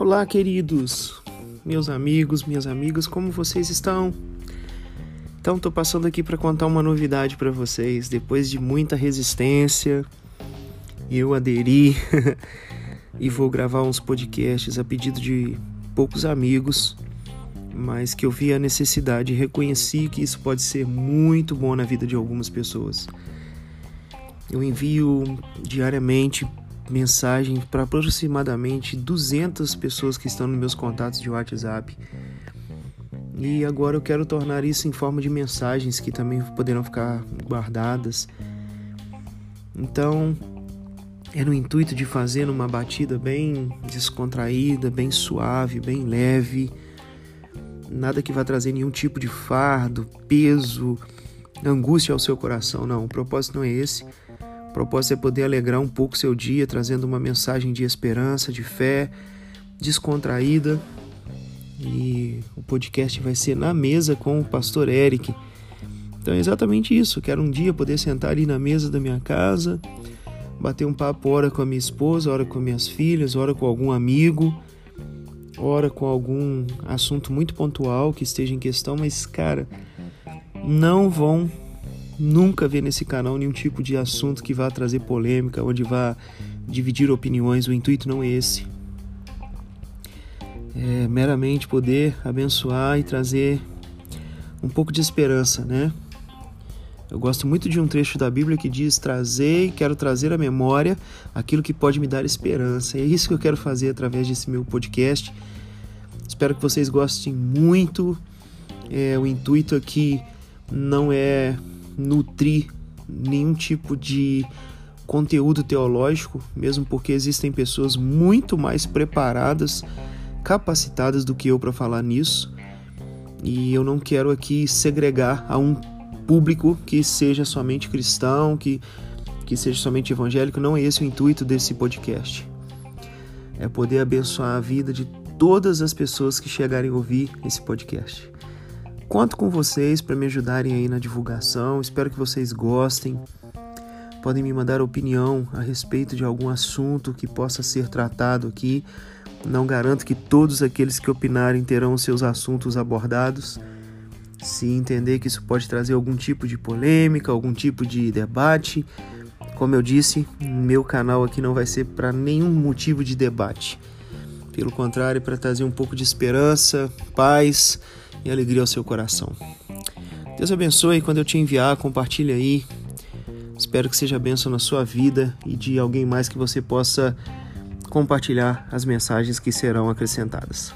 Olá, queridos, meus amigos, minhas amigas, como vocês estão? Então, tô passando aqui para contar uma novidade para vocês. Depois de muita resistência, eu aderi e vou gravar uns podcasts a pedido de poucos amigos, mas que eu vi a necessidade e reconheci que isso pode ser muito bom na vida de algumas pessoas. Eu envio diariamente mensagens para aproximadamente 200 pessoas que estão nos meus contatos de WhatsApp. E agora eu quero tornar isso em forma de mensagens que também poderão ficar guardadas. Então, é no intuito de fazer uma batida bem descontraída, bem suave, bem leve. Nada que vá trazer nenhum tipo de fardo, peso, angústia ao seu coração. Não, o propósito não é esse. O propósito é poder alegrar um pouco seu dia, trazendo uma mensagem de esperança, de fé, descontraída. E o podcast vai ser na mesa com o pastor Eric. Então é exatamente isso. Quero um dia poder sentar ali na mesa da minha casa, bater um papo, hora com a minha esposa, hora com minhas filhas, hora com algum amigo, hora com algum assunto muito pontual que esteja em questão, mas cara, não vão nunca ver nesse canal nenhum tipo de assunto que vá trazer polêmica, onde vá dividir opiniões. O intuito não é esse. É meramente poder abençoar e trazer um pouco de esperança, né? Eu gosto muito de um trecho da Bíblia que diz: Trazei, quero trazer à memória aquilo que pode me dar esperança. E é isso que eu quero fazer através desse meu podcast. Espero que vocês gostem muito. É, o intuito aqui não é nutrir nenhum tipo de conteúdo teológico, mesmo porque existem pessoas muito mais preparadas, capacitadas do que eu para falar nisso. E eu não quero aqui segregar a um público que seja somente cristão, que, que seja somente evangélico. Não é esse o intuito desse podcast. É poder abençoar a vida de todas as pessoas que chegarem a ouvir esse podcast. Conto com vocês para me ajudarem aí na divulgação. Espero que vocês gostem. Podem me mandar opinião a respeito de algum assunto que possa ser tratado aqui. Não garanto que todos aqueles que opinarem terão seus assuntos abordados. Se entender que isso pode trazer algum tipo de polêmica, algum tipo de debate, como eu disse, meu canal aqui não vai ser para nenhum motivo de debate. Pelo contrário, para trazer um pouco de esperança, paz e alegria ao seu coração. Deus abençoe quando eu te enviar, compartilhe aí. Espero que seja bênção na sua vida e de alguém mais que você possa compartilhar as mensagens que serão acrescentadas.